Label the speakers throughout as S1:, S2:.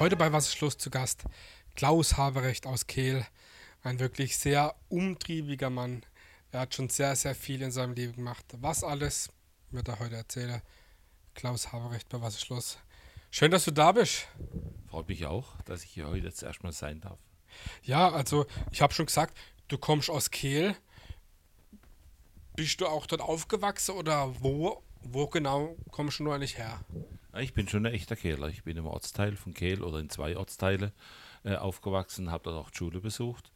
S1: Heute bei Wasserschluss zu Gast Klaus Haberecht aus Kehl. Ein wirklich sehr umtriebiger Mann. Er hat schon sehr, sehr viel in seinem Leben gemacht. Was alles wird er heute erzählen. Klaus Haberecht bei Wasserschluss. Schön, dass du da bist.
S2: Freut mich auch, dass ich hier heute jetzt erstmal sein darf.
S1: Ja, also ich habe schon gesagt, du kommst aus Kehl. Bist du auch dort aufgewachsen oder wo, wo genau kommst du eigentlich her?
S2: Ich bin schon ein echter Kehler. Ich bin im Ortsteil von Kehl oder in zwei Ortsteile äh, aufgewachsen, habe dort auch die Schule besucht.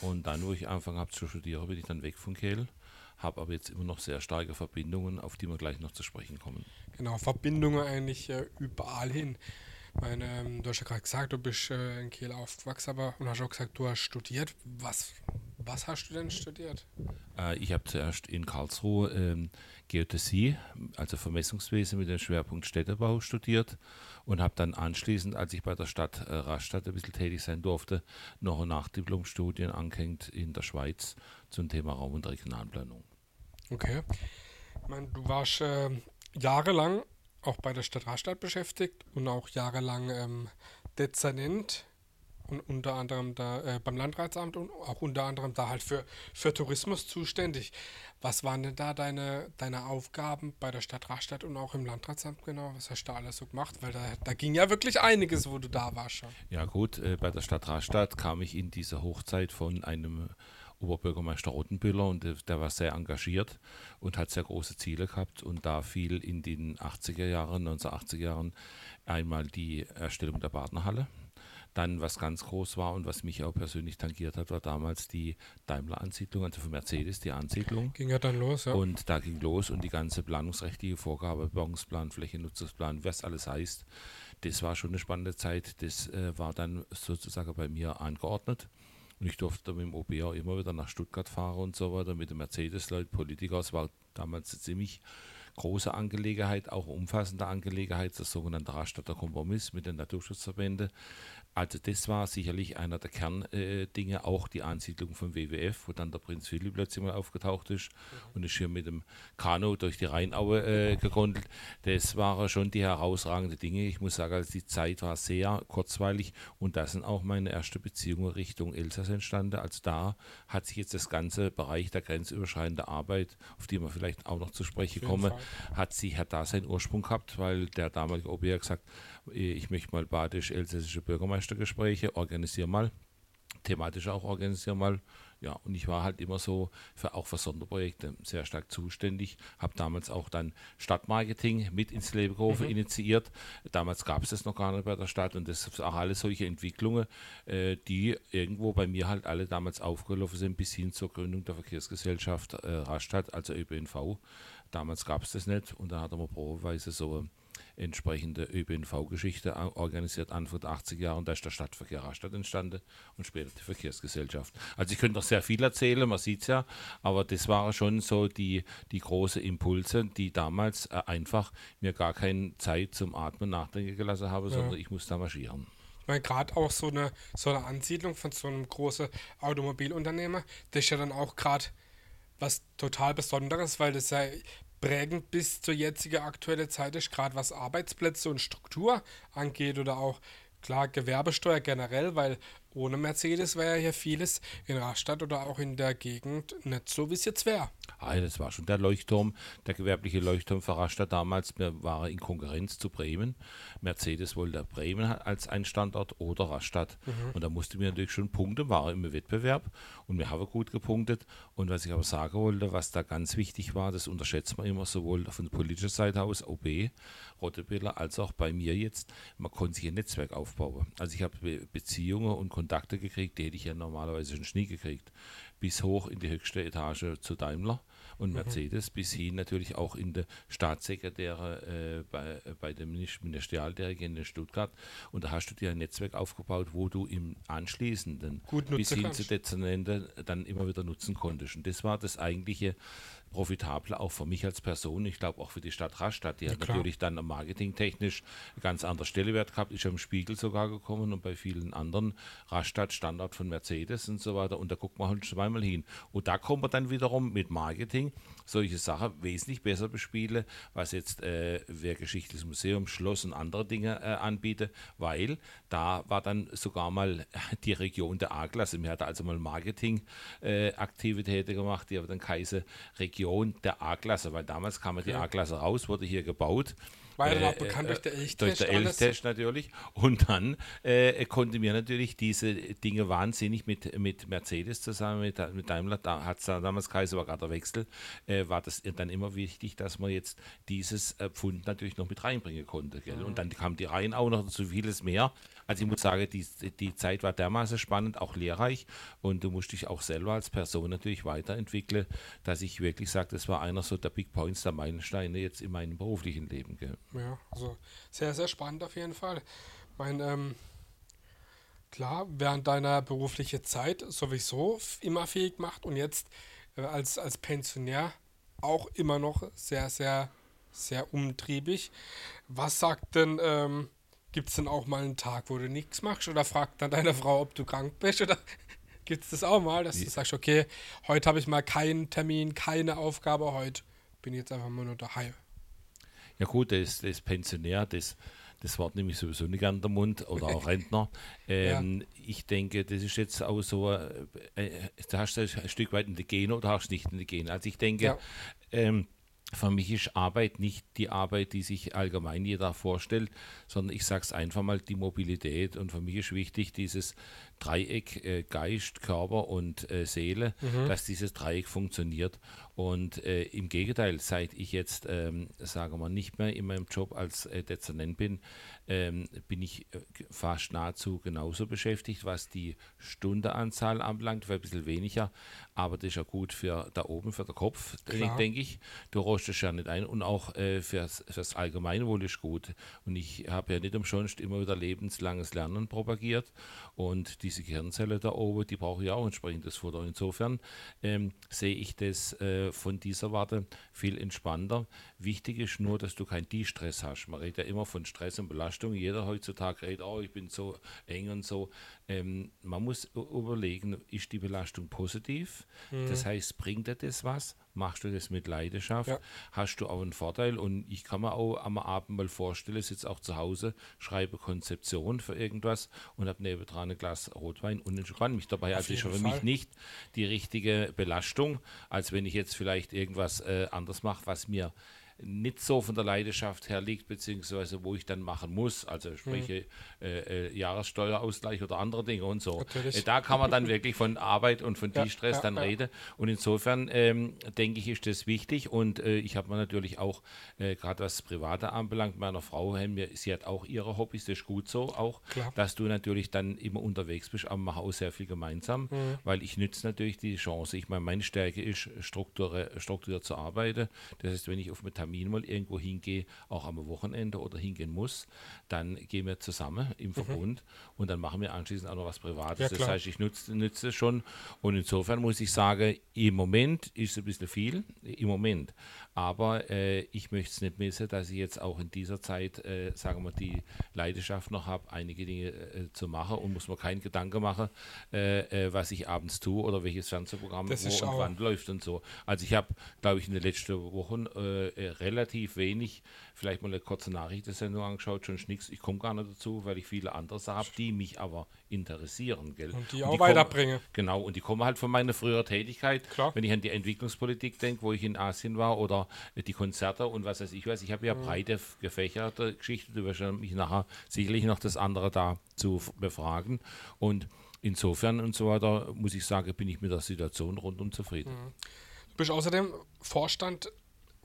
S2: Und dann, wo ich angefangen habe zu studieren, bin ich dann weg von Kehl. Habe aber jetzt immer noch sehr starke Verbindungen, auf die wir gleich noch zu sprechen kommen.
S1: Genau, Verbindungen eigentlich äh, überall hin. Meine, ähm, du hast ja gerade gesagt, du bist äh, in Kiel aufgewachsen, aber und hast auch gesagt, du hast studiert. Was, was hast du denn studiert?
S2: Äh, ich habe zuerst in Karlsruhe ähm, Geodäsie, also Vermessungswesen mit dem Schwerpunkt Städtebau studiert und habe dann anschließend, als ich bei der Stadt äh, Rastatt ein bisschen tätig sein durfte, noch ein Nachdiplomstudien angehängt in der Schweiz zum Thema Raum- und Regionalplanung.
S1: Okay. Ich meine, du warst äh, jahrelang auch bei der Stadt Rastatt beschäftigt und auch jahrelang ähm, Dezernent und unter anderem da äh, beim Landratsamt und auch unter anderem da halt für, für Tourismus zuständig. Was waren denn da deine, deine Aufgaben bei der Stadt Rastatt und auch im Landratsamt genau? Was hast du da alles so gemacht? Weil da, da ging ja wirklich einiges, wo du da warst schon.
S2: Ja gut, äh, bei der Stadt Rastatt kam ich in diese Hochzeit von einem Oberbürgermeister Rottenbüller und der, der, war sehr engagiert und hat sehr große Ziele gehabt und da fiel in den 80er Jahren, 1980er Jahren einmal die Erstellung der Partnerhalle. Dann, was ganz groß war und was mich auch persönlich tangiert hat, war damals die Daimler-Ansiedlung, also von Mercedes, die Ansiedlung.
S1: Ging ja dann los, ja.
S2: Und da ging los und die ganze planungsrechtliche Vorgabe, Bauungsplan, Flächennutzungsplan, was alles heißt, das war schon eine spannende Zeit. Das äh, war dann sozusagen bei mir angeordnet. Und ich durfte mit dem OB auch immer wieder nach Stuttgart fahren und so weiter, mit den Mercedes-Leuten, Politiker. Es war damals eine ziemlich große Angelegenheit, auch umfassende Angelegenheit, das sogenannte Rastatter Kompromiss mit den Naturschutzverbänden. Also das war sicherlich einer der Kerndinge, äh, auch die Ansiedlung vom WWF, wo dann der Prinz Philipp plötzlich mal aufgetaucht ist mhm. und ist hier mit dem Kanu durch die Rheinaue äh, gegondelt. Das waren schon die herausragenden Dinge. Ich muss sagen, also die Zeit war sehr kurzweilig und da sind auch meine erste Beziehungen Richtung Elsass entstanden. Also da hat sich jetzt das ganze Bereich der grenzüberschreitenden Arbeit, auf die wir vielleicht auch noch zu sprechen kommen, hat sich hat da seinen Ursprung gehabt, weil der damalige OB hat gesagt, ich möchte mal badisch-elsässische Bürgermeistergespräche, organisieren mal, thematisch auch organisieren mal. Ja, und ich war halt immer so für auch für Sonderprojekte sehr stark zuständig. Habe damals auch dann Stadtmarketing mit ins Leben gerufen, mhm. initiiert. Damals gab es das noch gar nicht bei der Stadt und das sind auch alle solche Entwicklungen, äh, die irgendwo bei mir halt alle damals aufgelaufen sind, bis hin zur Gründung der Verkehrsgesellschaft äh, Rastatt, also ÖPNV. Damals gab es das nicht und da hat man probeweise so entsprechende ÖPNV-Geschichte organisiert, Anfang der 80er Jahre. Und da ist der Stadtverkehr Rastatt entstanden und später die Verkehrsgesellschaft. Also ich könnte noch sehr viel erzählen, man sieht es ja, aber das waren schon so die, die großen Impulse, die damals äh, einfach mir gar keine Zeit zum Atmen nachdenken gelassen haben, ja. sondern ich musste da marschieren.
S1: Meine, gerade auch so eine, so eine Ansiedlung von so einem großen Automobilunternehmer, das ist ja dann auch gerade was total Besonderes, weil das ja prägend bis zur jetzigen aktuellen Zeit ist, gerade was Arbeitsplätze und Struktur angeht oder auch klar Gewerbesteuer generell, weil ohne Mercedes wäre ja hier vieles in Rastatt oder auch in der Gegend nicht so, wie es jetzt wäre.
S2: Ah, das war schon der Leuchtturm, der gewerbliche Leuchtturm für Rastatt damals. Wir waren in Konkurrenz zu Bremen. Mercedes wollte Bremen als ein Standort oder Rastatt. Mhm. Und da mussten wir natürlich schon punkten, waren im Wettbewerb und wir haben gut gepunktet. Und was ich aber sagen wollte, was da ganz wichtig war, das unterschätzt man immer sowohl von der politischen Seite aus, OB, Rottebiller, als auch bei mir jetzt. Man konnte sich ein Netzwerk aufbauen. Also ich habe Beziehungen und Kontakte gekriegt, die hätte ich ja normalerweise schon nie gekriegt. Bis hoch in die höchste Etage zu Daimler und mhm. Mercedes, mhm. bis hin natürlich auch in der Staatssekretäre äh, bei, bei dem Ministerialdirigenten in Stuttgart. Und da hast du dir ein Netzwerk aufgebaut, wo du im anschließenden bis hin kannst. zu Dezernenten dann immer wieder nutzen konntest. Und das war das eigentliche profitabler, auch für mich als Person. Ich glaube auch für die Stadt Rastatt. Die
S1: Ja,
S2: hat
S1: klar.
S2: natürlich dann marketingtechnisch ganz anderen Stellewert gehabt, ist ja im Spiegel sogar gekommen und bei vielen anderen Rastatt Standard von Mercedes und so weiter. Und da guckt man halt zweimal hin. Und da kommt man dann wiederum mit Marketing solche Sachen wesentlich besser bespiele, was jetzt äh, Wehrgeschichtliches Museum, Schloss und andere Dinge äh, anbietet, weil da war dann sogar mal die Region der A-Klasse. Mir hat also mal Marketing-Aktivitäten gemacht, die aber dann Kaiser Region der A-Klasse, weil damals kam ja die. A-Klasse raus, wurde hier gebaut.
S1: War ja dann
S2: Äh,
S1: auch bekannt durch den
S2: Durch
S1: Elchtest
S2: den
S1: alles.
S2: Elchtest natürlich. Und dann äh, konnte mir natürlich diese Dinge wahnsinnig mit, mit Mercedes zusammen, mit, mit Daimler, da hat es damals Kaiser, war gerade der Wechsel, äh, war das dann immer wichtig, dass man jetzt dieses äh, Pfund natürlich noch mit reinbringen konnte. Gell? Und dann kam die Reihen auch noch dazu, vieles mehr. Also ich muss sagen, die, die Zeit war dermaßen spannend, auch lehrreich und du musst dich auch selber als Person natürlich weiterentwickeln, dass ich wirklich sage, das war einer so der Big Points, der Meilensteine jetzt in meinem beruflichen Leben. Gell?
S1: Ja, also sehr, sehr spannend auf jeden Fall. Mein, ähm, klar, während deiner beruflichen Zeit sowieso immer fähig gemacht und jetzt äh, als, als Pensionär auch immer noch sehr, sehr, sehr umtriebig. Was sagt denn, ähm, gibt es denn auch mal einen Tag, wo du nichts machst oder fragt dann deine Frau, ob du krank bist oder gibt es das auch mal, dass du sagst, okay, heute habe ich mal keinen Termin, keine Aufgabe, heute bin ich jetzt einfach mal nur daheim.
S2: Ja gut, das, das Pensionär, das, das Wort nehme ich sowieso nicht an den Mund oder auch Rentner. Ähm, Ich denke, das ist jetzt auch so, äh, äh, da hast du ein Stück weit in die Gene oder hast du nicht in die Gene. Also ich denke,
S1: Ja.
S2: ähm, für mich ist Arbeit nicht die Arbeit, die sich allgemein jeder vorstellt, sondern ich sage es einfach mal, die Mobilität. Und für mich ist wichtig, dieses Dreieck äh, Geist, Körper und äh, Seele, dass dieses Dreieck funktioniert. Und äh, im Gegenteil, seit ich jetzt, ähm, sagen wir mal, nicht mehr in meinem Job als äh, Dezernent bin, ähm, bin ich äh, fast nahezu genauso beschäftigt, was die Stundenanzahl anbelangt, vielleicht ein bisschen weniger, aber das ist ja gut für da oben, für den Kopf, denke ich. Du rostest ja nicht ein und auch äh, fürs, fürs Allgemeinwohl ist gut. Und ich habe ja nicht umsonst immer wieder lebenslanges Lernen propagiert und diese Gehirnzelle da oben, die brauche ich auch entsprechendes Futter. Insofern ähm, sehe ich das äh, von dieser Warte viel entspannter. Wichtig ist nur, dass du keinen Die-Stress hast. Man redet ja immer von Stress und Belastung. Jeder heutzutage redet, oh, ich bin so eng und so. Ähm, man muss überlegen, ist die Belastung positiv? Das heißt, bringt dir das was? Machst du das mit Leidenschaft?
S1: Ja.
S2: Hast du auch einen Vorteil? Und ich kann mir auch am Abend mal vorstellen, sitze auch zu Hause, schreibe Konzeption für irgendwas und habe nebendran ein Glas Rotwein und entspanne mich dabei. Also ist für
S1: Fall.
S2: mich nicht die richtige Belastung, als wenn ich jetzt vielleicht irgendwas äh, anders mache, was mir nicht so von der Leidenschaft her liegt, beziehungsweise wo ich dann machen muss, also sprich äh, äh, Jahressteuerausgleich oder andere Dinge und so. Äh, da kann man dann wirklich von Arbeit und von
S1: Ja,
S2: die Stress
S1: ja,
S2: dann
S1: ja.
S2: reden. Und insofern ähm, denke ich, ist das wichtig. Und äh, ich habe mir natürlich auch, äh, gerade was das Private anbelangt, meiner Frau, sie hat auch ihre Hobbys, das ist gut so auch,
S1: Klar.
S2: dass du natürlich dann immer unterwegs bist, aber machen auch sehr viel gemeinsam,
S1: Mhm.
S2: weil ich nütze natürlich die Chance. Ich meine, meine Stärke ist, struktur, strukturiert zu arbeiten. Das heißt, wenn ich auf einen Termin mal irgendwo hingehe, auch am Wochenende oder hingehen muss, dann gehen wir zusammen im Verbund und dann machen wir anschließend auch noch was Privates.
S1: Mhm. Ja,
S2: das heißt, ich nutze, nutze es schon und insofern muss ich sagen, im Moment ist es ein bisschen viel, im Moment. Aber äh, ich möchte es nicht missen, dass ich jetzt auch in dieser Zeit, äh, sagen wir, die Leidenschaft noch habe, einige Dinge äh, zu machen und muss mir keinen Gedanke machen, äh, äh, was ich abends tue oder welches Fernsehprogramm
S1: Das
S2: wo und wann läuft und so. Also ich habe, glaube ich, in den letzten Wochen äh, relativ wenig, vielleicht mal eine kurze Nachrichtensendung angeschaut, schon nichts. Ich komme gar nicht dazu, weil ich viele andere habe, die mich aber interessieren. Gell?
S1: Und die auch
S2: kommen-
S1: weiterbringen.
S2: Genau, und die kommen halt von meiner früheren Tätigkeit.
S1: Klar.
S2: Wenn ich an die Entwicklungspolitik denke, wo ich in Asien war oder die Konzerte und was weiß ich was. Ich habe ja breite, f- gefächerte Geschichte. Du wirst mich nachher sicherlich noch das andere da zu befragen. Und insofern und so weiter, muss ich sagen, bin ich mit der Situation rundum zufrieden.
S1: Du bist außerdem Vorstand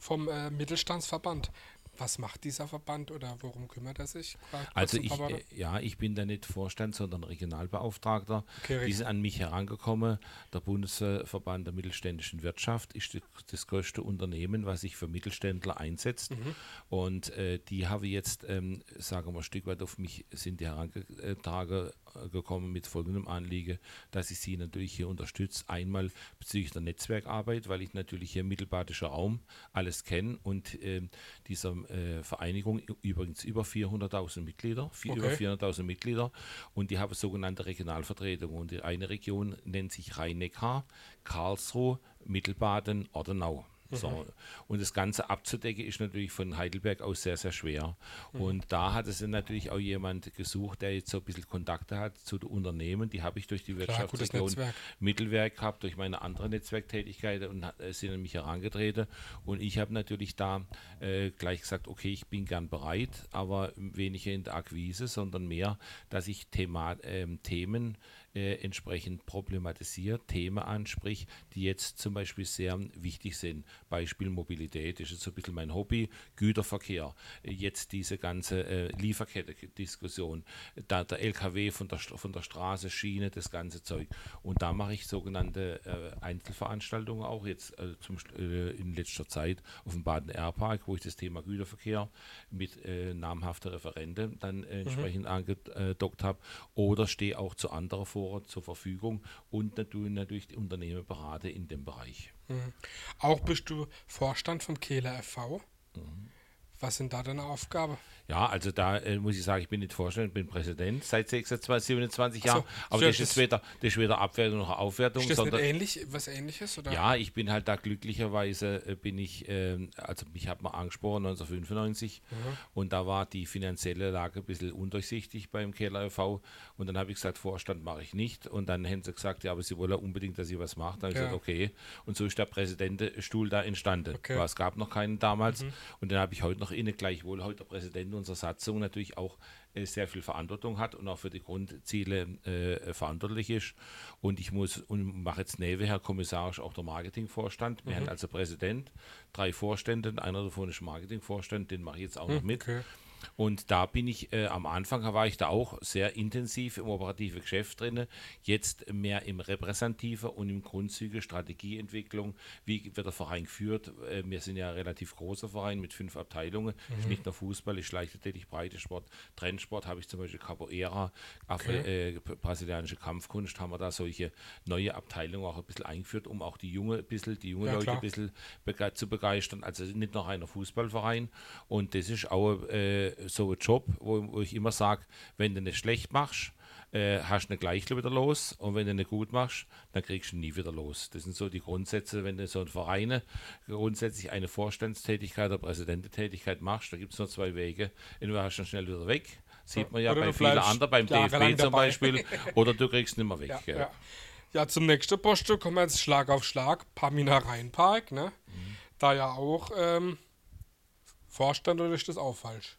S1: vom äh, Mittelstandsverband. Was macht dieser Verband oder worum kümmert er sich?
S2: Also ich, äh, ja, ich bin da nicht Vorstand, sondern Regionalbeauftragter.
S1: Okay,
S2: Die sind an mich herangekommen. Der Bundesverband der mittelständischen Wirtschaft ist das größte Unternehmen, was sich für Mittelständler einsetzt.
S1: Mhm.
S2: Und äh, die habe jetzt, ähm, sagen wir, ein Stück weit auf mich sind die herangetragen gekommen mit folgendem Anliegen, dass ich Sie natürlich hier unterstütze. Einmal bezüglich der Netzwerkarbeit, weil ich natürlich hier im Mittelbadischer Raum alles kenne und äh, dieser äh, Vereinigung übrigens über 400.000 Mitglieder, okay. über 400.000 Mitglieder und die haben sogenannte Regionalvertretung und die eine Region nennt sich Rhein-Neckar, Karlsruhe, Mittelbaden, Ordenau. So. Mhm. Und das Ganze abzudecken ist natürlich von Heidelberg aus sehr, sehr schwer. Mhm. Und da hat es natürlich auch jemand gesucht, der jetzt so ein bisschen Kontakte hat zu den Unternehmen. Die habe ich durch die Wirtschaftsregion Mittelwerk gehabt, durch meine andere Netzwerktätigkeit und äh, sind an mich herangetreten. Und ich habe natürlich da äh, gleich gesagt, okay, ich bin gern bereit, aber weniger in der Akquise, sondern mehr, dass ich Thema, äh, Themen äh, entsprechend problematisiert, Themen anspricht, die jetzt zum Beispiel sehr wichtig sind. Beispiel Mobilität ist jetzt so ein bisschen mein Hobby, Güterverkehr, jetzt diese ganze äh, Lieferkette-Diskussion, da der LKW von der, von der Straße, Schiene, das ganze Zeug. Und da mache ich sogenannte äh, Einzelveranstaltungen auch jetzt äh, zum, äh, in letzter Zeit auf dem Baden Airpark, wo ich das Thema Güterverkehr mit äh, namhaften Referenten dann mhm. entsprechend mhm. angedockt habe oder stehe auch zu anderen vor Investoren zur Verfügung und natürlich die Unternehmen berate in dem Bereich.
S1: Mhm. Auch bist du Vorstand vom Kehler FV. Mhm. Was sind da deine Aufgaben?
S2: Ja, also da äh, muss ich sagen, ich bin nicht Vorstand, bin Präsident seit 26, 27 Jahren. So, aber das ist, weder, das ist weder Abwertung noch Aufwertung.
S1: Ist das sondern, ähnlich, was ähnliches? Oder?
S2: Ja, ich bin halt da glücklicherweise, äh, bin ich, äh, also mich hat man angesprochen 1995 mhm. und da war die finanzielle Lage ein bisschen undurchsichtig beim Keller e.V. und dann habe ich gesagt, Vorstand mache ich nicht und dann haben sie gesagt, ja, aber sie wollen unbedingt, dass ich was mache. Dann habe ich ja. gesagt, okay. Und so ist der Präsidentenstuhl da entstanden. Okay. es gab noch keinen damals mhm. und den habe ich heute noch inne, gleichwohl heute der Präsident unserer Satzung natürlich auch äh, sehr viel Verantwortung hat und auch für die Grundziele äh, verantwortlich ist. Und ich muss und mache jetzt nebenher kommissarisch auch der Marketingvorstand. Wir mhm. haben also Präsident, drei Vorstände, einer davon ist Marketingvorstand, den mache ich jetzt auch noch hm, mit. Okay. Und da bin ich, äh, am Anfang war ich da auch sehr intensiv im operativen Geschäft drin, jetzt mehr im repräsentativen und im Grundzüge Strategieentwicklung. Wie wird der Verein geführt? Äh, wir sind ja ein relativ großer Verein mit fünf Abteilungen. Mhm. Ist nicht nur Fußball, ist Leichtathletik, Breitesport, Trendsport, habe ich zum Beispiel Capoeira, okay. äh, brasilianische Kampfkunst, haben wir da solche neue Abteilungen auch ein bisschen eingeführt, um auch die junge bisschen, die junge ja, Leute klar. ein bisschen bege zu begeistern. Also nicht noch einer Fußballverein. Und das ist auch äh, so ein Job, wo, wo ich immer sage, wenn du nicht schlecht machst, äh, hast du ihn gleich wieder los und wenn du nicht gut machst, dann kriegst du ihn nie wieder los. Das sind so die Grundsätze, wenn du so ein Verein grundsätzlich eine Vorstandstätigkeit oder Präsidententätigkeit machst, da gibt es nur zwei Wege. Entweder hast du ihn schnell wieder weg, sieht man ja oder bei vielen anderen, beim DFB zum Beispiel, oder du kriegst ihn nicht mehr weg.
S1: Ja, ja. ja, zum nächsten Posten kommen wir jetzt Schlag auf Schlag. Pamina Rheinpark, ne? Mhm. Da ja auch ähm, Vorstand oder ist das auch falsch?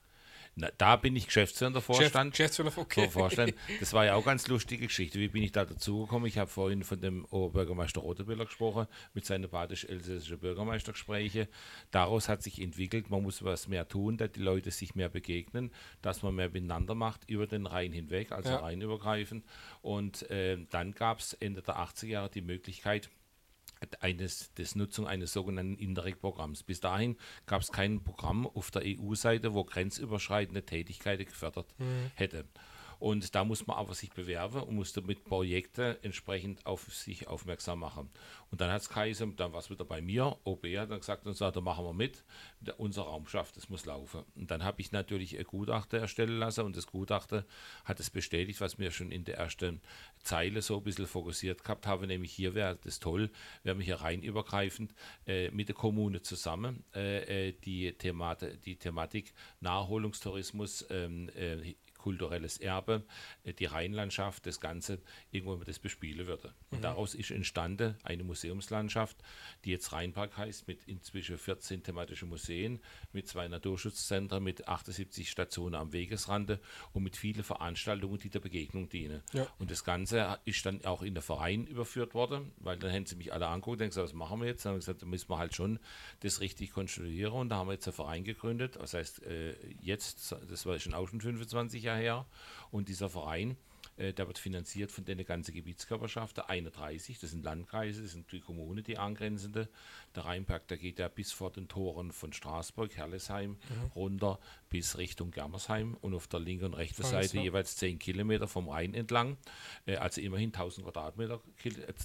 S2: Na, da bin ich Geschäftsführer Vorstand. Geschäftsführer, okay. Vorstand. Das war ja auch ganz lustige Geschichte. Wie bin ich da dazugekommen? Ich habe vorhin von dem Oberbürgermeister Rotebüller gesprochen, mit seinen badisch-elsässischen Bürgermeistergespräche. Daraus hat sich entwickelt, man muss was mehr tun, dass die Leute sich mehr begegnen, dass man mehr miteinander macht über den Rhein hinweg, also ja. rheinübergreifend. Und äh, dann gab es Ende der 80er Jahre die Möglichkeit, eines, des Nutzung eines sogenannten Interreg-Programms. Bis dahin gab es kein Programm auf der EU-Seite, wo grenzüberschreitende Tätigkeiten gefördert mhm. hätte. Und da muss man aber sich bewerben und musste mit Projekten entsprechend auf sich aufmerksam machen. Und dann hat es geheißen, dann war es wieder bei mir, OB hat dann gesagt und sagt, da machen wir mit, unser Raumschaff, das muss laufen. Und dann habe ich natürlich ein Gutachter erstellen lassen und das Gutachter hat es bestätigt, was mir schon in der ersten Zeile so ein bisschen fokussiert gehabt habe, nämlich hier wäre das toll, wenn wir hier rein übergreifend äh, mit der Kommune zusammen äh, äh die, Themat die Thematik Naherholungstourismus ähm, äh, kulturelles Erbe, äh, die Rheinlandschaft, das Ganze irgendwann das bespielen würde. Und mhm. daraus ist entstanden eine Museumslandschaft, die jetzt Rheinpark heißt, mit inzwischen 14 thematischen Museen, mit zwei Naturschutzzentren, mit 78 Stationen am Wegesrande und mit vielen Veranstaltungen, die der Begegnung dienen. Ja. Und das Ganze ist dann auch in der Verein überführt worden, weil dann haben sie mich alle angeguckt und gesagt, was machen wir jetzt? Dann haben wir gesagt, da müssen wir halt schon das richtig konstruieren und da haben wir jetzt einen Verein gegründet. Das heißt, äh, jetzt, das war schon auch schon 25 Jahre her. Und dieser Verein Äh, der wird finanziert von den ganzen Gebietskörperschaften, 31, das sind Landkreise, das sind die Kommunen, die angrenzende. Der Rheinberg, der geht ja bis vor den Toren von Straßburg, Herlesheim, mhm. runter bis Richtung Germersheim und auf der linken und rechten Seite jeweils 10 Kilometer vom Rhein entlang. Äh, also immerhin 1000 Quadratmeter,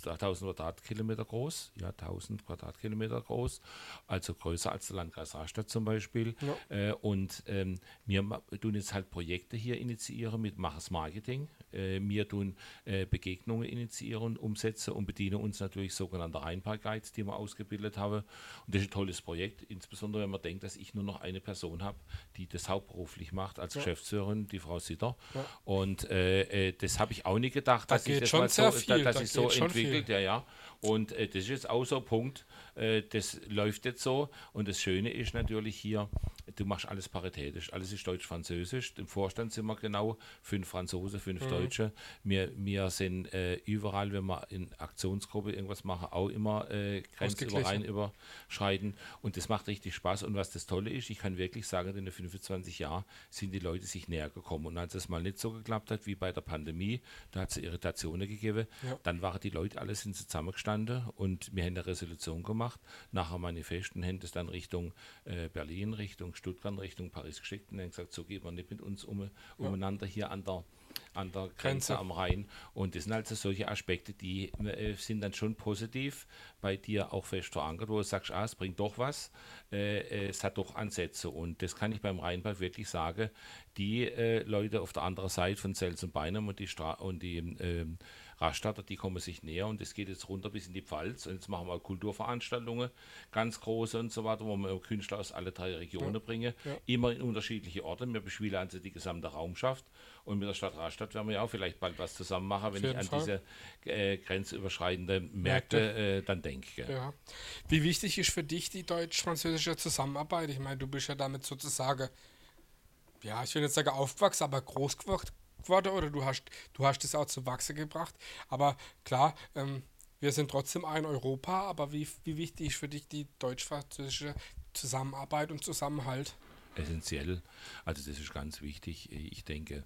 S2: 1000 Quadratkilometer groß, ja, 1000 Quadratkilometer groß, also größer als der Landkreis Rastatt zum Beispiel. Ja. Äh, und ähm, wir tun jetzt halt Projekte hier initiieren mit Machers Marketing. Äh, wir tun äh, Begegnungen initiieren, umsetzen und bedienen uns natürlich sogenannter Rheinpark-Guides, die wir ausgebildet haben. Und das ist ein tolles Projekt, insbesondere wenn man denkt, dass ich nur noch eine Person habe, die das hauptberuflich macht als ja. Geschäftsführerin, die Frau Sitter. Ja. Und äh, äh, das habe ich auch nicht gedacht,
S1: da
S2: dass ich das
S1: mal
S2: so,
S1: viel,
S2: dass da ich so entwickelt, ja, ja. Und äh, das ist jetzt auch so ein Punkt, äh, das läuft jetzt so. Und das Schöne ist natürlich hier, du machst alles paritätisch, alles ist deutsch-französisch. Im Vorstand sind wir genau fünf Franzosen, fünf mhm. Deutsche. Wir, wir sind äh, überall, wenn wir in Aktionsgruppe irgendwas machen, auch immer äh, grenzüberrein überschreiten. Und das macht richtig Spaß. Und was das Tolle ist, ich kann wirklich sagen, in den 25 Jahren sind die Leute sich näher gekommen. Und als es mal nicht so geklappt hat wie bei der Pandemie, da hat es Irritationen gegeben, ja. dann waren die Leute alle sind zusammengestanden und wir haben eine Resolution gemacht, nachher Manifest und haben das dann Richtung äh, Berlin, Richtung Stuttgart, Richtung Paris geschickt und haben gesagt, so geht man nicht mit uns um, umeinander hier an der an der Grenze, Grenze, am Rhein. Und das sind also solche Aspekte, die äh, sind dann schon positiv bei dir auch fest verankert, wo du sagst, ah, es bringt doch was, äh, äh, es hat doch Ansätze. Und das kann ich beim Rheinbad wirklich sagen. Die äh, Leute auf der anderen Seite von Sels und Beinum und die, Stra und die ähm, Rastatter, die kommen sich näher und es geht jetzt runter bis in die Pfalz und jetzt machen wir Kulturveranstaltungen, ganz große und so weiter, wo wir Künstler aus alle drei Regionen ja. bringen, ja. immer in unterschiedliche Orte. Wir bespielen also die gesamte Raumschaft und mit der Stadt Rastatt werden wir ja auch vielleicht bald was zusammen machen, wenn ich an Fall. diese äh, grenzüberschreitenden Märkte äh, dann denke.
S1: Ja. Wie wichtig ist für dich die deutsch-französische Zusammenarbeit? Ich meine, du bist ja damit sozusagen ja, ich will nicht sagen aufgewachsen, aber groß geworden oder du hast, du hast es auch zu Wachse gebracht. Aber klar, ähm, wir sind trotzdem ein Europa, aber wie, wie wichtig ist für dich die deutsch-französische Zusammenarbeit und Zusammenhalt?
S2: essentiell. Also das ist ganz wichtig. Ich denke,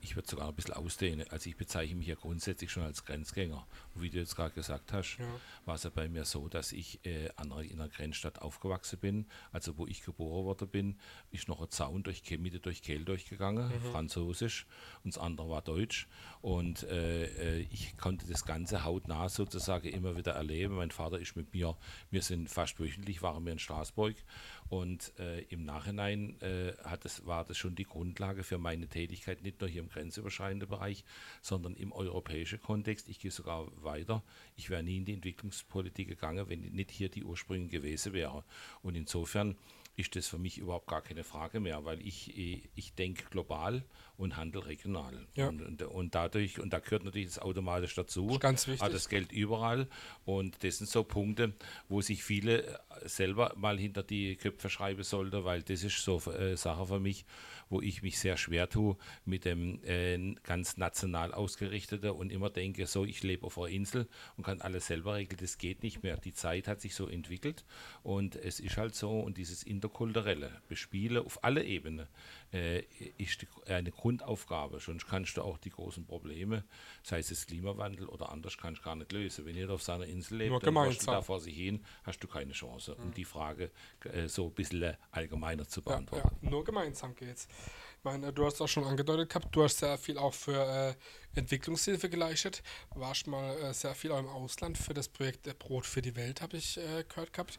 S2: ich würde sogar ein bisschen ausdehnen. Also ich bezeichne mich ja grundsätzlich schon als Grenzgänger. Und wie du jetzt gerade gesagt hast, ja. war es ja bei mir so, dass ich äh, in einer Grenzstadt aufgewachsen bin. Also wo ich geboren worden bin, ist noch ein Zaun durch Mitte durch Kehl durchgegangen, mhm. französisch, und das andere war deutsch. Und äh, äh, ich konnte das Ganze hautnah sozusagen immer wieder erleben. Mein Vater ist mit mir, wir sind fast wöchentlich, waren wir in Straßburg und äh, im Nachhinein äh, hat es, war das schon die Grundlage für meine Tätigkeit, nicht nur hier im grenzüberschreitenden Bereich, sondern im europäischen Kontext. Ich gehe sogar weiter. Ich wäre nie in die Entwicklungspolitik gegangen, wenn nicht hier die Ursprünge gewesen wäre. Und insofern ist das für mich überhaupt gar keine Frage mehr, weil ich, ich denke global und handle regional. Ja. Und, und, und, dadurch, und da gehört natürlich das automatisch dazu, das
S1: ganz wichtig.
S2: hat das Geld überall. Und das sind so Punkte, wo sich viele selber mal hinter die Köpfe schreiben sollten, weil das ist so äh, Sache für mich, wo ich mich sehr schwer tue mit dem äh, ganz national ausgerichteten und immer denke, so, ich lebe auf einer Insel und kann alles selber regeln. Das geht nicht mehr. Die Zeit hat sich so entwickelt und es ist halt so und dieses interkulturelle Bespielen auf alle Ebenen äh, ist die, eine Grundaufgabe. Sonst kannst du auch die großen Probleme, sei es Klimawandel oder anders, kannst du gar nicht lösen. Wenn jeder auf seiner Insel lebt, dann du da vor sich hin, hast du keine Chance, um mhm. die Frage äh, so ein bisschen allgemeiner zu beantworten.
S1: Ja, ja. Nur gemeinsam geht's. Ich meine, du hast auch schon angedeutet gehabt, du hast sehr viel auch für äh, Entwicklungshilfe geleistet. Warst mal äh, sehr viel auch im Ausland für das Projekt Brot für die Welt, habe ich äh, gehört gehabt.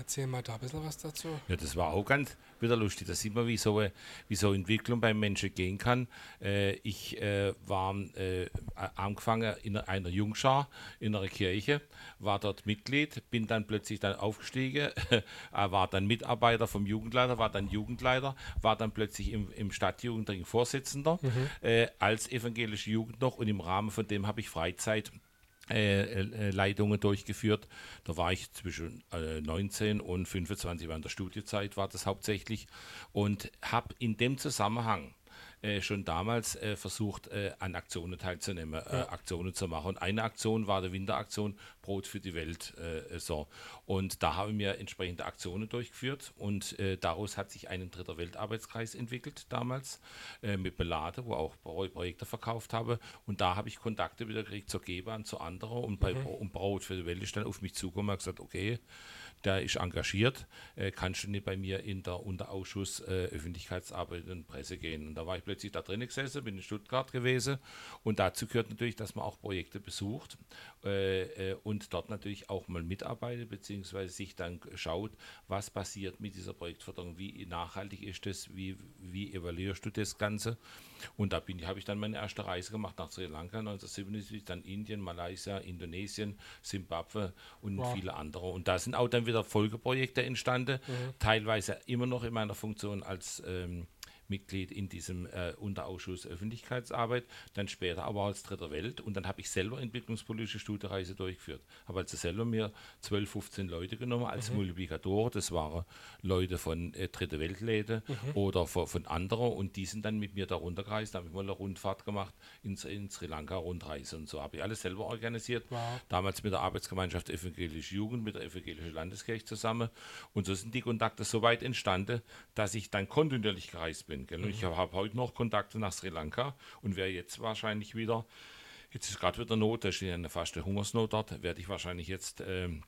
S1: Erzähl mal da ein bisschen was dazu.
S2: Ja, das war auch ganz wieder lustig. Da sieht man, wie so, wie so Entwicklung beim Menschen gehen kann. Äh, ich äh, war äh, angefangen in einer Jungschar in einer Kirche, war dort Mitglied, bin dann plötzlich dann aufgestiegen, war dann Mitarbeiter vom Jugendleiter, war dann Jugendleiter, war dann plötzlich im, im Stadtjugendring Vorsitzender mhm. Äh, als evangelische Jugend noch und im Rahmen von dem habe ich Freizeit äh, äh, Leitungen durchgeführt. Da war ich zwischen äh, 19 und 25 während der Studiezeit war das hauptsächlich und habe in dem Zusammenhang äh, schon damals äh, versucht, äh, an Aktionen teilzunehmen, äh,
S1: Ja.
S2: Aktionen zu machen. Und eine Aktion war die Winteraktion Brot für die Welt. Äh, so. Und da haben wir entsprechende Aktionen durchgeführt und daraus hat sich ein dritter Weltarbeitskreis entwickelt damals mit Belade, wo auch Pro Projekte verkauft habe. Und da habe ich Kontakte wieder gekriegt zur Geber und zu anderen. Und bei Bro- und Brot für die Welt ist dann auf mich zugekommen und gesagt, okay, der ist engagiert, äh, kannst du nicht bei mir in der Unterausschuss äh, Öffentlichkeitsarbeit und Presse gehen. Und da war ich plötzlich da drin gesessen, bin in Stuttgart gewesen und dazu gehört natürlich, dass man auch Projekte besucht äh, äh, und dort natürlich auch mal mitarbeitet, beziehungsweise sich dann schaut, was passiert mit dieser Projektförderung, wie nachhaltig ist das, wie, wie evaluierst du das Ganze. Und da habe ich dann meine erste Reise gemacht nach Sri Lanka 1977, dann Indien, Malaysia, Indonesien, Simbabwe und
S1: Wow.
S2: viele andere. Und da sind auch dann wieder Folgeprojekte entstanden,
S1: Mhm.
S2: teilweise immer noch in meiner Funktion als ähm, Mitglied in diesem äh, Unterausschuss Öffentlichkeitsarbeit, dann später aber als Dritter Welt und dann habe ich selber entwicklungspolitische Studiereise durchgeführt. Habe also selber mir 12, 15 Leute genommen als Multiplikatoren, das waren Leute von äh, Dritte Weltläden oder von, von anderen und die sind dann mit mir da runtergereist, da habe ich mal eine Rundfahrt gemacht in, in Sri Lanka, Rundreise und so, habe ich alles selber organisiert,
S1: Wow.
S2: damals mit der Arbeitsgemeinschaft Evangelische Jugend, mit der Evangelischen Landeskirche zusammen. Und so sind die Kontakte so weit entstanden, dass ich dann kontinuierlich gereist bin. Gell? Und ich habe hab heute noch Kontakte nach Sri Lanka und werde jetzt wahrscheinlich wieder, jetzt ist gerade wieder Not, da ja eine faste Hungersnot dort, werde ich wahrscheinlich jetzt ähm,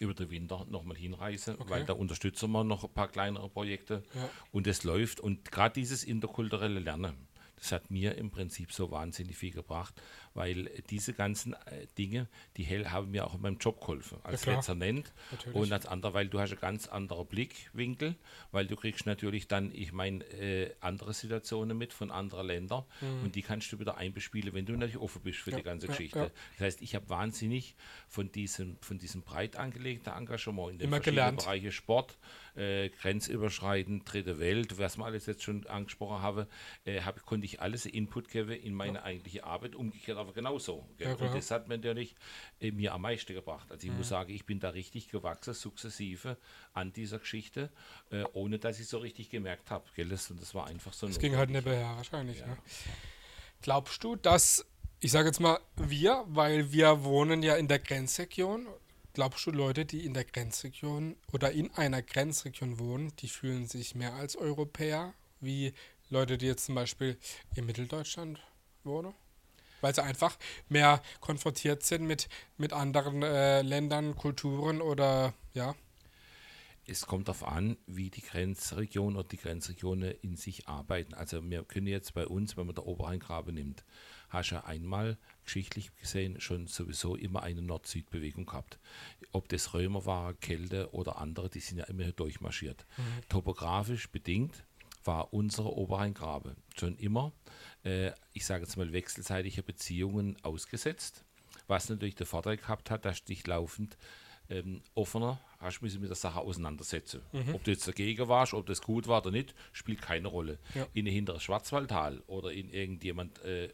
S2: über den Winter nochmal hinreisen, weil da unterstützen wir noch ein paar kleinere Projekte
S1: Ja.
S2: und es läuft. Und gerade dieses interkulturelle Lernen, das hat mir im Prinzip so wahnsinnig viel gebracht, weil diese ganzen äh, Dinge, die hell haben mir auch in meinem Job geholfen. Als. Dezernent
S1: Natürlich.
S2: und als anderer, weil du hast einen ganz anderen Blickwinkel, weil du kriegst natürlich dann, ich meine, äh, andere Situationen mit von anderen Ländern und die kannst du wieder einbespielen, wenn du natürlich offen bist für
S1: Mhm. Ja,
S2: die ganze
S1: ja,
S2: Geschichte.
S1: ja.
S2: Das heißt, ich habe wahnsinnig von diesem, von diesem breit angelegten Engagement in den
S1: Immer
S2: verschiedenen. Bereichen Sport, äh, grenzüberschreitend, dritte Welt, was wir alles jetzt schon angesprochen haben, äh, hab, konnte ich alles Input geben in meine eigentliche Arbeit, umgekehrt aber genauso.
S1: Ja.
S2: Und das hat mir natürlich äh, mir am meisten gebracht. Also ich muss sagen, ich bin da richtig gewachsen, sukzessive an dieser Geschichte, äh, ohne dass ich so richtig gemerkt habe. Das, und das war einfach so
S1: Es ging halt nebenher wahrscheinlich. Ne? Glaubst du, dass, ich sage jetzt mal wir, weil wir wohnen ja in der Grenzregion, glaubst du, Leute, die in der Grenzregion oder in einer Grenzregion wohnen, die fühlen sich mehr als Europäer, wie Leute, die jetzt zum Beispiel in Mitteldeutschland wohnen? Weil sie einfach mehr konfrontiert sind mit, mit anderen äh, Ländern, Kulturen oder ja.
S2: Es kommt darauf an, wie die Grenzregionen oder die Grenzregionen in sich arbeiten. Also wir können jetzt bei uns, wenn man der Oberrheingrabe nimmt, hast du ja einmal geschichtlich gesehen schon sowieso immer eine Nord-Süd-Bewegung gehabt. Ob das Römer war, Kälte oder andere, die sind ja immer hier durchmarschiert. Topografisch bedingt war unsere Oberrheingrabe schon immer, äh, ich sage jetzt mal, wechselseitige Beziehungen ausgesetzt, was natürlich der Vorteil gehabt hat, dass dich laufend ähm, offener hast du mit der Sache auseinandersetzen. Ob du jetzt dagegen warst, ob das gut war oder nicht, spielt keine Rolle.
S1: Ja.
S2: In ein hinteres Schwarzwaldtal oder in irgendjemand, äh,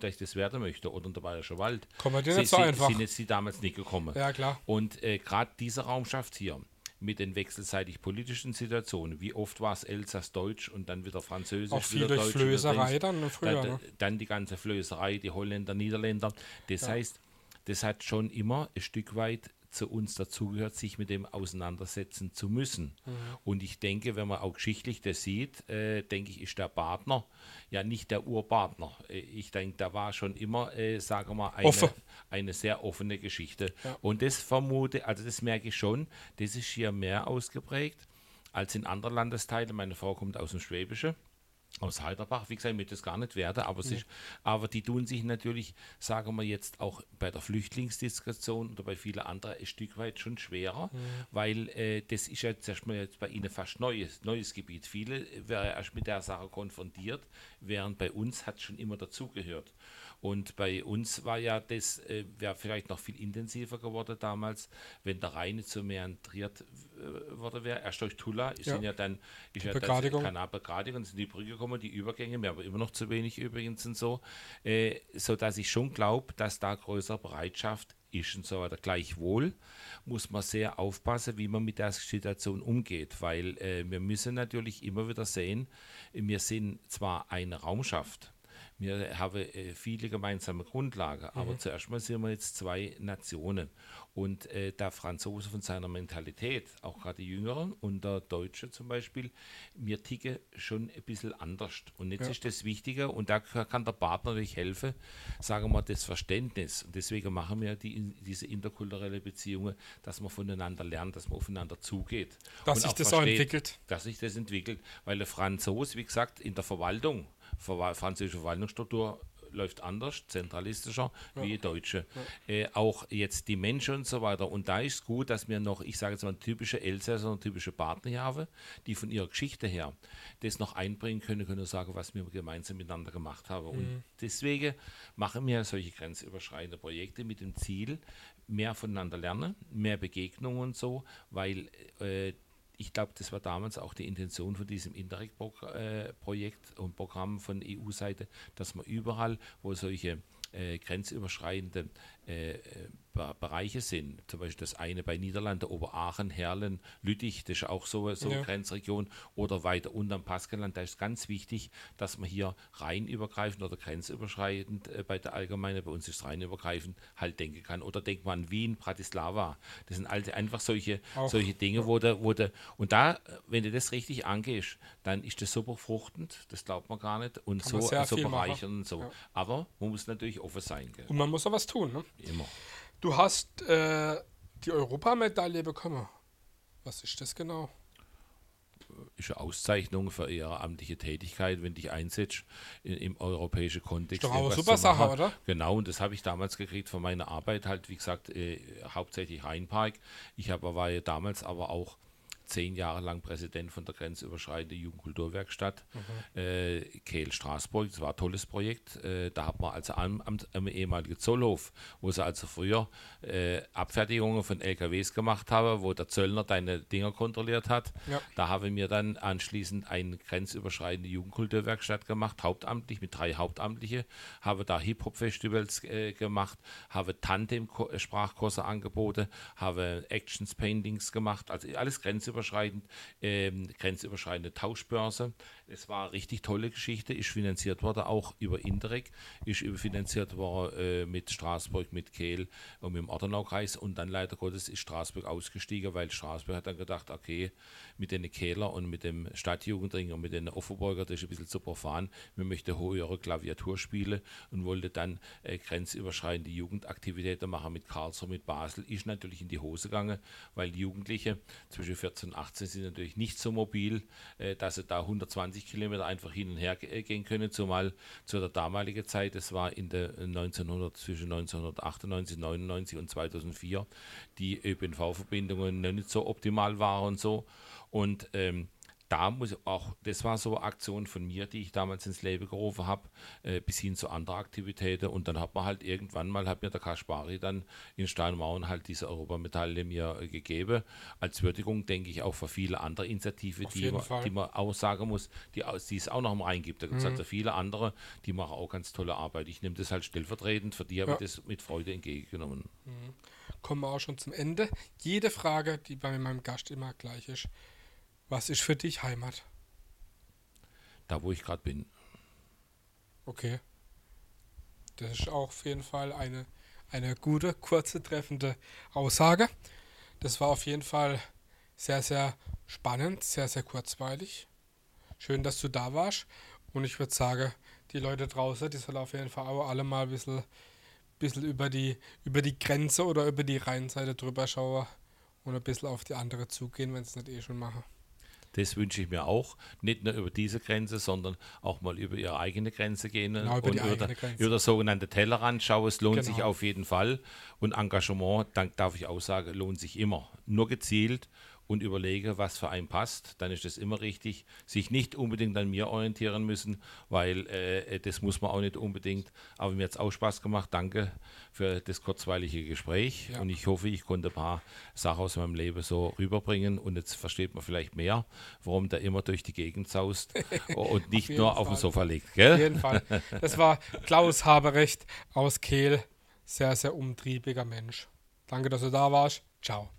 S2: dass ich das werden möchte, oder in der Bayerische Wald,
S1: Kommen dir
S2: sie-
S1: nicht so
S2: sie-
S1: einfach.
S2: sind jetzt die damals nicht gekommen.
S1: Ja, klar.
S2: Und äh, gerade dieser Raumschaft hier mit den wechselseitig politischen Situationen, wie oft war es Elsass-Deutsch und dann wieder Französisch,
S1: Auch viel
S2: wieder
S1: durch
S2: Deutsch,
S1: Flößerei dann früher.
S2: Dann,
S1: Ne?
S2: dann die ganze Flößerei, die Holländer, Niederländer. Das heißt, das hat schon immer ein Stück weit zu uns dazugehört, sich mit dem auseinandersetzen zu müssen.
S1: Mhm.
S2: Und ich denke, wenn man auch geschichtlich das sieht, äh, denke ich, ist der Partner ja nicht der Urpartner. Äh, Ich denke, da war schon immer, äh, sagen wir mal, eine,
S1: Offen.
S2: eine sehr offene Geschichte.
S1: Ja.
S2: Und das vermute, also das merke ich schon, das ist hier mehr ausgeprägt als in anderen Landesteilen. Meine Frau kommt aus dem Schwäbischen aus Heiderbach, wie gesagt, ich möchte das gar nicht werden, aber, es ist, aber die tun sich natürlich, sagen wir jetzt auch bei der Flüchtlingsdiskussion oder bei vielen anderen ein Stück weit schon schwerer, weil äh, das ist ja jetzt erstmal jetzt bei ihnen fast neues, neues Gebiet. Viele wären erst mit der Sache konfrontiert, während bei uns hat schon immer dazugehört. Und bei uns war ja das, äh, wäre vielleicht noch viel intensiver geworden damals, wenn der Rhein nicht so meandriert äh, worden wäre. Erst durch Tula ist
S1: Ja.
S2: ja, ja dann ist ja
S1: Begradigung.
S2: das Kanalbegradigung, sind die Brücke gekommen, die Übergänge, wir haben immer noch zu wenig übrigens und so, äh, so dass ich schon glaube, dass da größere Bereitschaft ist und so weiter. Gleichwohl muss man sehr aufpassen, wie man mit der Situation umgeht, weil äh, wir müssen natürlich immer wieder sehen, wir sind zwar eine Raumschaft, wir haben äh, viele gemeinsame Grundlagen, aber mhm. zuerst mal sind wir jetzt zwei Nationen. Und äh, der Franzose von seiner Mentalität, auch gerade die Jüngeren und der Deutsche zum Beispiel, wir ticken schon ein bisschen anders. Und jetzt ja. ist das Wichtige, und da kann der Partner natürlich helfen, sagen wir das Verständnis. Und deswegen machen wir die, diese interkulturelle Beziehungen, dass man voneinander lernt, dass man aufeinander zugeht.
S1: Dass sich das versteht, auch entwickelt.
S2: Dass sich das entwickelt. Weil der Franzose, wie gesagt, in der Verwaltung, französische Verwaltungsstruktur läuft anders, zentralistischer ja. wie die deutsche. Ja. Äh, auch jetzt die Menschen und so weiter. Und da ist es gut, dass wir noch, ich sage jetzt mal, typische Elsässer und typische Partner hier haben, die von ihrer Geschichte her das noch einbringen können, können sagen, was wir gemeinsam miteinander gemacht haben. Mhm. Und deswegen machen wir solche grenzüberschreitende Projekte mit dem Ziel, mehr voneinander lernen, mehr Begegnungen und so, weil äh, ich glaube, das war damals auch die Intention von diesem Interreg-Projekt und Programm von EU-Seite, dass man überall, wo solche äh, grenzüberschreitende äh, äh Bereiche sind. Zum Beispiel das eine bei Niederlande, Oberaachen, Herlen, Lüttich, das ist auch so, so eine Grenzregion. Oder weiter unten am Paskeland, da ist ganz wichtig, dass man hier rheinübergreifend oder grenzüberschreitend äh, bei der Allgemeinen, bei uns ist rheinübergreifend, halt denken kann. Oder denkt man an Wien, Bratislava. Das sind alte, einfach solche, solche Dinge, wo der, wo der, und da, wenn du das richtig angehst, dann ist das super fruchtend, das glaubt man gar nicht, und kann so, so bereichernd und so. Ja. Aber man muss natürlich offen sein. Gell?
S1: Und man muss auch was tun, ne?
S2: Immer.
S1: Du hast äh, die Europamedaille bekommen. Was ist das genau?
S2: Ist eine Auszeichnung für ihre amtliche Tätigkeit, wenn dich einsetzt im europäischen Kontext.
S1: Ist doch auch eine super Sache, oder?
S2: Genau, und das habe ich damals gekriegt von meiner Arbeit, halt, wie gesagt, äh, hauptsächlich Rheinpark. Ich habe, war ja damals aber auch zehn Jahre lang Präsident von der grenzüberschreitenden Jugendkulturwerkstatt mhm. äh, Kehl Straßburg. Das war ein tolles Projekt. Äh, da hat man also am, am, am ehemaligen Zollhof, wo sie also früher äh, Abfertigungen von LKWs gemacht haben, wo der Zöllner deine Dinger kontrolliert hat. Ja. Da haben wir dann anschließend eine grenzüberschreitende Jugendkulturwerkstatt gemacht, hauptamtlich mit drei Hauptamtliche, habe da Hip-Hop-Festivals äh, gemacht, habe Tandem-Sprachkurse angeboten, habe Actions, Paintings gemacht, also alles grenzüberschreitend grenzüberschreitend, ähm, grenzüberschreitende Tauschbörse. Es war eine richtig tolle Geschichte, ist finanziert worden, auch über Interreg, ist finanziert worden äh, mit Straßburg, mit Kehl und mit dem Ortenaukreis. Und dann leider Gottes ist Straßburg ausgestiegen, weil Straßburg hat dann gedacht, okay, mit den Kehler und mit dem Stadtjugendring und mit den Offenburger, das ist ein bisschen zu profan, wir möchten höhere Klaviaturspiele und wollte dann äh, grenzüberschreitende Jugendaktivitäten machen mit Karlsruhe, mit Basel, ist natürlich in die Hose gegangen, weil Jugendliche zwischen 14 und 18 sind natürlich nicht so mobil, äh, dass sie da 120 Kilometer einfach hin und her äh, gehen können, zumal zu der damaligen Zeit, das war in der 1900, zwischen 1998, 99 und 2004, die ÖPNV-Verbindungen noch nicht so optimal waren und so. Und ähm, da muss auch, das war so eine Aktion von mir, die ich damals ins Leben gerufen habe, äh, bis hin zu anderen Aktivitäten. Und dann hat man halt irgendwann mal, hat mir der Kaspari dann in Steinmauern halt diese Europamedaille mir äh, gegeben. Als Würdigung, denke ich, auch für viele andere Initiativen, die man, die man auch sagen muss, die, die es auch noch mal reingibt. Da gibt es mhm. also viele andere, die machen auch ganz tolle Arbeit. Ich nehme das halt stellvertretend, für die habe ich das mit Freude entgegengenommen.
S1: Mhm. Kommen wir auch schon zum Ende. Jede Frage, die bei meinem Gast immer gleich ist, was ist für dich Heimat?
S2: Da, wo ich gerade bin.
S1: Okay. Das ist auch auf jeden Fall eine, eine gute, kurze, treffende Aussage. Das war auf jeden Fall sehr, sehr spannend, sehr, sehr kurzweilig. Schön, dass du da warst. Und ich würde sagen, die Leute draußen, die sollen auf jeden Fall auch alle mal ein bisschen, bisschen über, die, über die Grenze oder über die Rheinseite drüber schauen und ein bisschen auf die andere zugehen, wenn sie es nicht eh schon machen.
S2: Das wünsche ich mir auch. Nicht nur über diese Grenze, sondern auch mal über ihre eigene Grenze gehen genau, über und über, der, über das sogenannte Tellerrand schauen. Es lohnt genau. sich auf jeden Fall. Und Engagement, dann darf ich auch sagen, lohnt sich immer. Nur gezielt und überlege, was für einen passt, dann ist das immer richtig. Sich nicht unbedingt an mir orientieren müssen, weil äh, das muss man auch nicht unbedingt. Aber mir hat es auch Spaß gemacht. Danke für das kurzweilige Gespräch. Ja. Und ich hoffe, ich konnte ein paar Sachen aus meinem Leben so rüberbringen. Und jetzt versteht man vielleicht mehr, warum der immer durch die Gegend saust und nicht auf nur Fall. auf dem Sofa liegt. Gell?
S1: Auf jeden Fall. Das war Klaus Haberecht aus Kehl sehr, sehr umtriebiger Mensch. Danke, dass du da warst. Ciao.